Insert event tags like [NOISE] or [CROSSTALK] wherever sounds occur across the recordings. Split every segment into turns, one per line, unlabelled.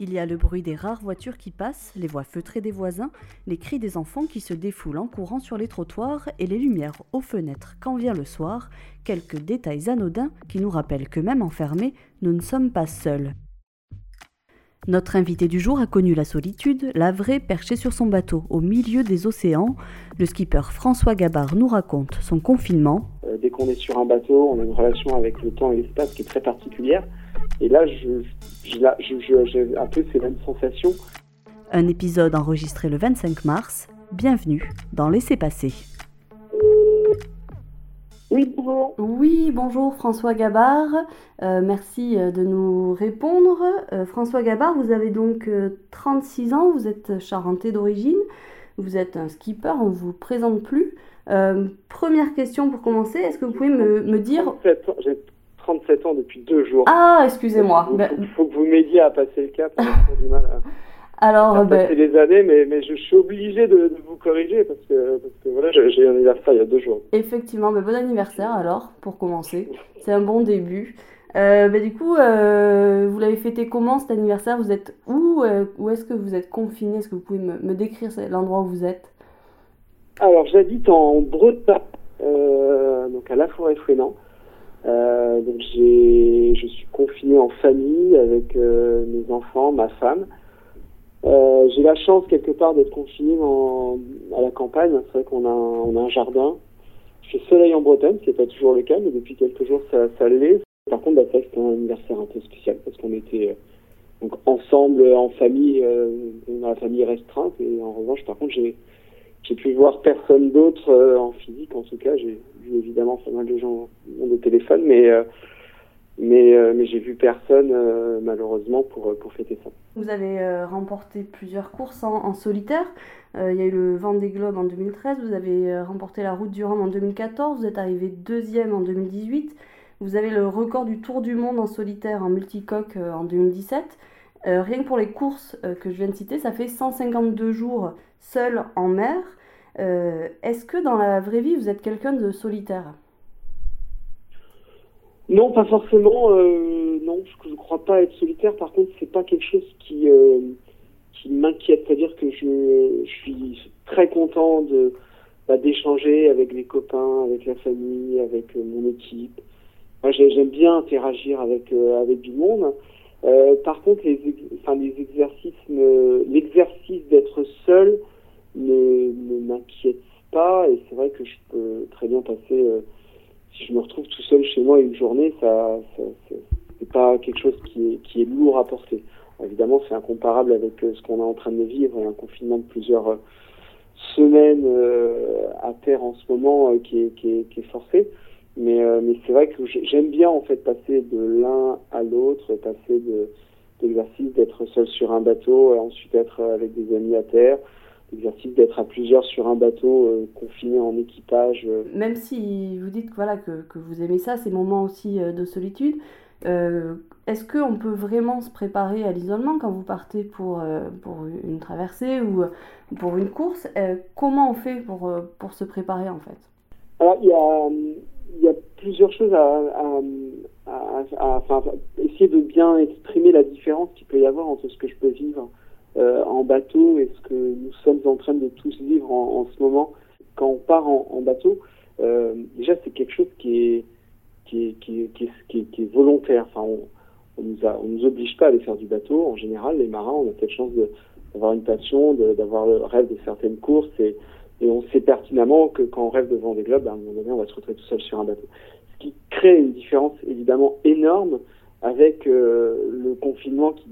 Il y a le bruit des rares voitures qui passent, les voix feutrées des voisins, les cris des enfants qui se défoulent en courant sur les trottoirs et les lumières aux fenêtres quand vient le soir, quelques détails anodins qui nous rappellent que même enfermés, nous ne sommes pas seuls. Notre invité du jour a connu la solitude, la vraie perché sur son bateau au milieu des océans. Le skipper François Gabard nous raconte son confinement.
Euh, dès qu'on est sur un bateau, on a une relation avec le temps et l'espace qui est très particulière. Et là, j'ai un peu ces mêmes sensations.
Un épisode enregistré le 25 mars. Bienvenue dans Laissez passer.
Oui, bonjour.
Oui, bonjour François Gabard. Euh, merci euh, de nous répondre. Euh, François Gabard, vous avez donc 36 ans, vous êtes charentais d'origine, vous êtes un skipper, on ne vous présente plus. première question pour commencer, est-ce que vous pouvez me, me dire...
37 ans depuis deux jours.
Ah, excusez-moi.
Il ben, faut, que vous m'aidiez à passer le cap. J'ai du mal à, [LAUGHS]
Alors, ben...
passer les années, mais, mais je, suis obligé de, vous corriger parce que, parce que voilà, j'ai un anniversaire il y a deux jours.
Effectivement, ben, bon anniversaire alors, pour commencer. C'est un bon début. Euh, ben, du coup, euh, vous l'avez fêté comment cet anniversaire? Vous êtes où euh, Où est-ce que vous êtes confiné? Est-ce que vous pouvez me, me décrire l'endroit où vous êtes?
Alors, j'habite en Bretagne, donc à La Forêt-Fouenant. Euh, donc je suis confiné en famille avec euh, mes enfants, ma femme. Euh, j'ai la chance quelque part d'être confiné à la campagne. C'est vrai qu'on a, on a un jardin. Je fais soleil en Bretagne, ce qui n'est pas toujours le cas, mais depuis quelques jours ça, l'est. Par contre, bah, c'était un anniversaire un peu spécial parce qu'on était donc ensemble en famille, dans la famille restreinte. Et en revanche, par contre, j'ai j'ai pu voir personne d'autre en physique. En tout cas, j'ai évidemment pas mal de gens ont des téléphones, mais euh, mais, euh, mais j'ai vu personne euh, malheureusement pour, pour fêter ça.
Vous avez remporté plusieurs courses en, solitaire. il y a eu le Vendée Globe en 2013, vous avez remporté la Route du Rhum en 2014, vous êtes arrivé deuxième en 2018, vous avez le record du Tour du Monde en solitaire en multicoque en 2017. rien que pour les courses que je viens de citer, ça fait 152 jours seul en mer. Euh, est-ce que dans la vraie vie, vous êtes quelqu'un de solitaire?
Non, pas forcément. Euh, non, je ne crois pas être solitaire. Par contre, c'est pas quelque chose qui, euh, qui m'inquiète. C'est-à-dire que je, suis très content de bah, d'échanger avec les copains, avec la famille, avec mon équipe. J'aime bien interagir avec avec du monde. par contre, les, enfin, les exercices, l'exercice d'être seul ne, m'inquiète pas. Et c'est vrai que je peux très bien passer euh, si je me retrouve tout seul chez moi une journée ça, ça, c'est pas quelque chose qui est, qui est lourd à porter. Évidemment c'est incomparable avec euh, ce qu'on est en train de vivre. Un confinement de plusieurs euh, semaines à terre en ce moment qui, est, qui, est, qui, est, forcé. Mais, mais c'est vrai que j'aime bien en fait passer de l'un à l'autre passer de d'exercice d'être seul sur un bateau ensuite être avec des amis à terre l'exercice d'être à plusieurs sur un bateau euh, confiné en équipage. Euh.
Même si vous dites voilà, que, que vous aimez ça, ces moments aussi euh, de solitude, est-ce qu'on peut vraiment se préparer à l'isolement quand vous partez pour, pour une traversée ou pour une course? Comment on fait pour, pour se préparer en fait?
Alors il y a, il y a plusieurs choses à, à, à, à essayer de bien exprimer la différence qu'il peut y avoir entre ce que je peux vivre euh, en bateau et ce que nous sommes en train de tous vivre en, ce moment. Quand on part en, bateau, euh, déjà c'est quelque chose qui est volontaire. Enfin, on, on nous oblige pas à aller faire du bateau. En général, les marins, on a cette chance d'avoir une passion, d'avoir le rêve de certaines courses et, on sait pertinemment que quand on rêve devant des globes, à un moment donné, on va se retrouver tout seul sur un bateau. Ce qui crée une différence évidemment énorme avec euh, le confinement qui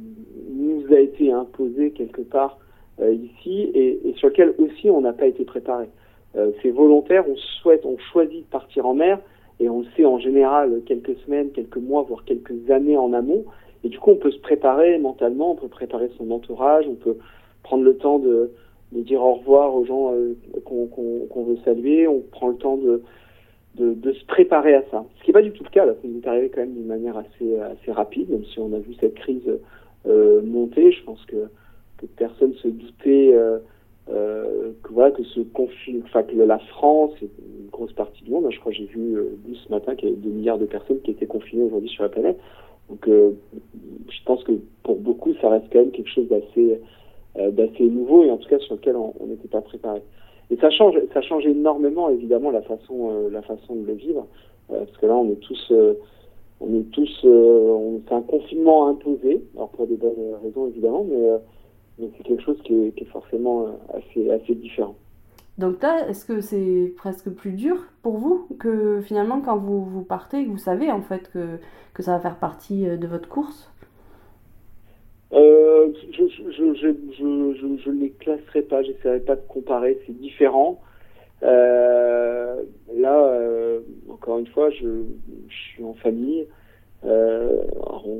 nous a été imposé quelque part euh, ici et, sur lequel aussi on n'a pas été préparé. Euh, c'est volontaire, on souhaite, on choisit de partir en mer et on le sait en général quelques semaines, quelques mois, voire quelques années en amont. Et du coup, on peut se préparer mentalement, on peut préparer son entourage, on peut prendre le temps de, dire au revoir aux gens euh, qu'on veut saluer, on prend le temps de, se préparer à ça. Ce qui n'est pas du tout le cas, là, ça nous est arrivé quand même d'une manière assez, rapide, même si on a vu cette crise monter. Je pense que, que personne se doutait euh, euh, que voilà que enfin que la France une grosse partie du monde, hein, je crois que j'ai vu ce matin qu'il y avait 2 milliards de personnes qui étaient confinées aujourd'hui sur la planète. Donc je pense que pour beaucoup, ça reste quand même quelque chose d'assez d'assez nouveau et en tout cas sur lequel on n'était pas préparé. Et ça change, ça change énormément évidemment la façon, la façon de le vivre, parce que là on est tous, on est tous, on c'est un confinement imposé, alors pour des bonnes raisons évidemment, mais, mais c'est quelque chose qui est, qui est forcément assez, assez différent.
Donc là, est-ce que c'est presque plus dur pour vous que finalement quand vous, vous partez, que vous savez en fait que, que ça va faire partie euh, de votre course?
Euh, Je ne je, je, je, les classerai pas, j'essaierai pas de comparer, c'est différent. Euh, là, euh, encore une fois, je, suis en famille. Euh, on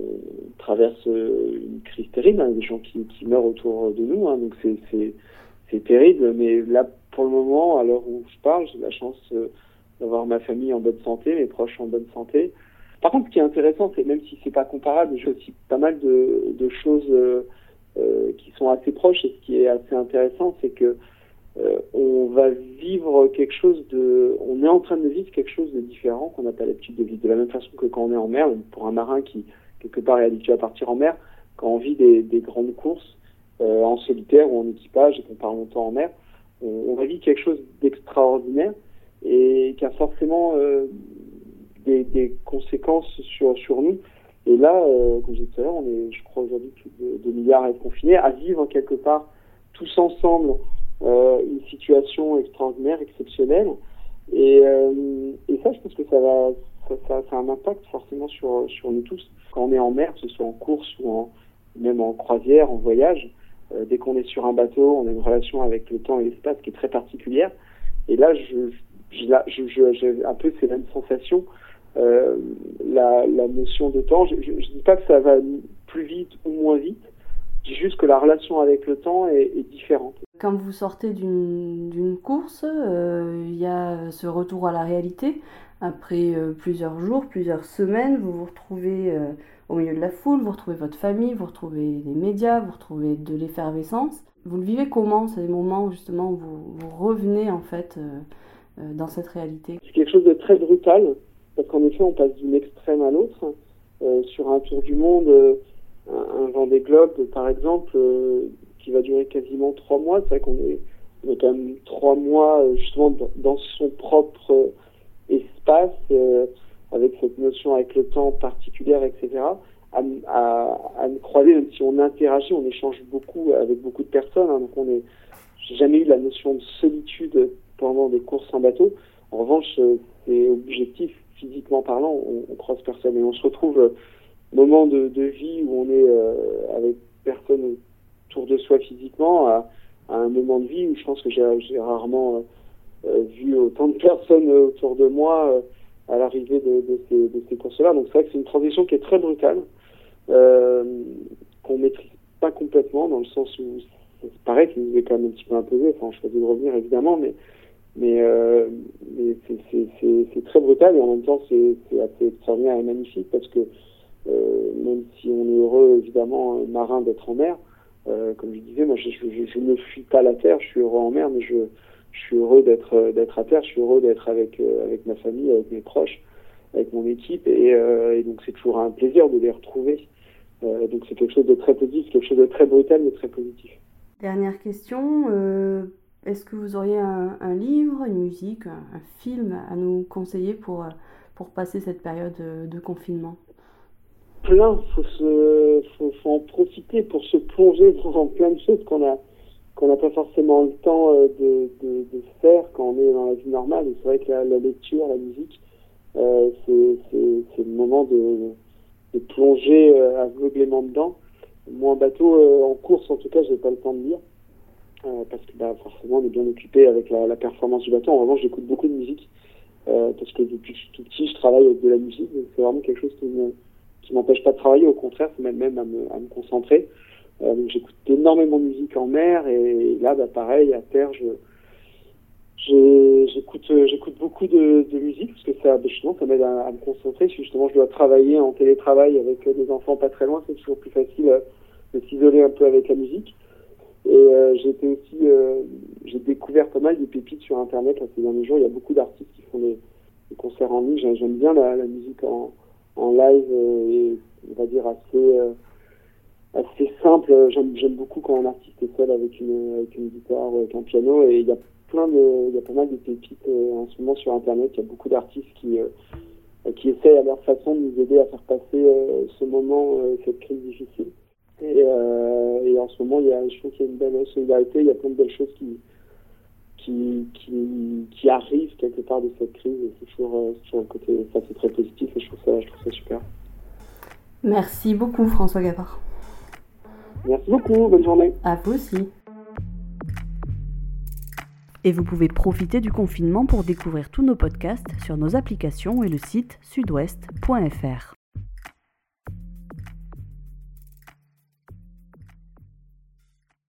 traverse une crise terrible, hein, des gens qui, meurent autour de nous, hein, donc c'est terrible. Mais là, pour le moment, à l'heure où je parle, j'ai la chance d'avoir ma famille en bonne santé, mes proches en bonne santé. Par contre, ce qui est intéressant, c'est même si c'est pas comparable, j'ai aussi pas mal de, choses qui sont assez proches. Et ce qui est assez intéressant, c'est que on va vivre quelque chose de, on est en train de vivre quelque chose de différent qu'on n'a pas l'habitude de vivre. De la même façon que quand on est en mer, pour un marin qui quelque part est habitué à partir en mer, quand on vit des, des grandes courses en solitaire ou en équipage et qu'on part longtemps en mer, on, va vivre quelque chose d'extraordinaire et qui a forcément euh, des, conséquences sur, nous. Et là, euh, comme je disais tout à l'heure, on est, je crois, aujourd'hui plus de 2 milliards à être confinés, à vivre quelque part tous ensemble euh, une situation extraordinaire, exceptionnelle. Et, euh, et ça, je pense que ça va, ça, ça, ça, a un impact forcément sur, sur nous tous. Quand on est en mer, que ce soit en course ou en, même en croisière, en voyage, euh, dès qu'on est sur un bateau, on a une relation avec le temps et l'espace qui est très particulière. Et là, je, je, je, j'ai un peu ces mêmes sensations. Euh, la, la, notion de temps, je ne dis pas que ça va plus vite ou moins vite, je dis juste que la relation avec le temps est, est différente.
Quand vous sortez d'une course, euh, il y a ce retour à la réalité. Après euh, plusieurs jours, plusieurs semaines, vous vous retrouvez euh, au milieu de la foule, vous retrouvez votre famille, vous retrouvez les médias, vous retrouvez de l'effervescence. Vous le vivez comment ces moments où vous, vous revenez en fait dans cette réalité?
C'est quelque chose de très brutal parce qu'en effet on passe d'une extrême à l'autre. Sur un tour du monde, un, un Vendée Globe par exemple, qui va durer quasiment trois mois, c'est vrai qu'on est, on quand même trois mois justement dans, son propre espace avec cette notion avec le temps particulière, etc., à, à, à me croiser, même si on interagit, on échange beaucoup avec beaucoup de personnes. Hein, donc on est, jamais eu la notion de solitude pendant des courses en bateau. En revanche, c'est objectif, physiquement parlant, on, on croise personne et on se retrouve euh, moment de, vie où on est euh, avec personne de soi physiquement à, un moment de vie où je pense que j'ai rarement euh, vu autant de [LAUGHS] personnes autour de moi à l'arrivée de, de, ces, de ces courses-là. Donc c'est vrai que c'est une transition qui est très brutale, euh, qu'on maîtrise pas complètement, dans le sens où c'est pareil qu'il nous est quand même un petit peu imposé. Enfin, je choisis de revenir évidemment, mais mais, euh, c'est très brutal et en même temps c'est assez extraordinaire et magnifique parce que euh, même si on est heureux évidemment marin d'être en mer, euh, comme je disais, moi je, ne fuis pas la terre, je suis heureux en mer, mais je, suis heureux d'être d'être à terre, je suis heureux d'être avec euh, avec ma famille, avec mes proches, avec mon équipe, et, euh, donc c'est toujours un plaisir de les retrouver. Euh, donc c'est quelque chose de très positif, quelque chose de très brutal mais très positif.
Dernière question, euh, est-ce que vous auriez un, livre, une musique, un, film à nous conseiller pour passer cette période de, de confinement?
Plein, faut se, faut, en profiter pour se plonger dans plein de choses qu'on a qu'on n'a pas forcément le temps euh, de, faire quand on est dans la vie normale. C'est vrai que la, lecture, la musique, euh, c'est le moment de, de plonger euh, aveuglément dedans. Moi, en bateau, en course, en tout cas, j'ai pas le temps de lire. Parce que bah, forcément, on est bien occupé avec la, performance du bateau. En revanche, j'écoute beaucoup de musique. Parce que depuis que je suis tout petit, je travaille avec de la musique. C'est vraiment quelque chose qui me qui m'empêche pas de travailler. Au contraire, ça m'aide même à me, concentrer. Euh, donc j'écoute énormément de musique en mer et là, bah, pareil, à terre, je j'écoute j'écoute beaucoup de, musique parce que ça bah, justement ça m'aide à, me concentrer. Si justement je dois travailler en télétravail avec des enfants pas très loin. C'est toujours plus facile euh, de s'isoler un peu avec la musique. Et euh, j'ai euh, découvert pas mal de pépites sur internet ces derniers jours. Il y a beaucoup d'artistes qui font des, des, concerts en ligne. J'aime bien la, la, musique en, en live euh, et on va dire, assez, assez simple. J'aime beaucoup quand un artiste est seul avec une, avec une guitare, avec un piano, et il y a plein de, il y a pas mal de pépites en ce moment sur Internet. Il y a beaucoup d'artistes qui qui essayent à leur façon de nous aider à faire passer ce moment, cette crise difficile. Et, et, en ce moment, il y a, je trouve qu'il y a une belle solidarité, il y a plein de belles choses qui, qui, qui, qui arrive quelque part de cette crise. C'est toujours, euh, toujours, un côté, ça c'est très positif et je trouve ça, je trouve ça super.
Merci beaucoup François Gavard.
Merci beaucoup, bonne journée.
À vous aussi. Et vous pouvez profiter du confinement pour découvrir tous nos podcasts sur nos applications et le site sudouest.fr.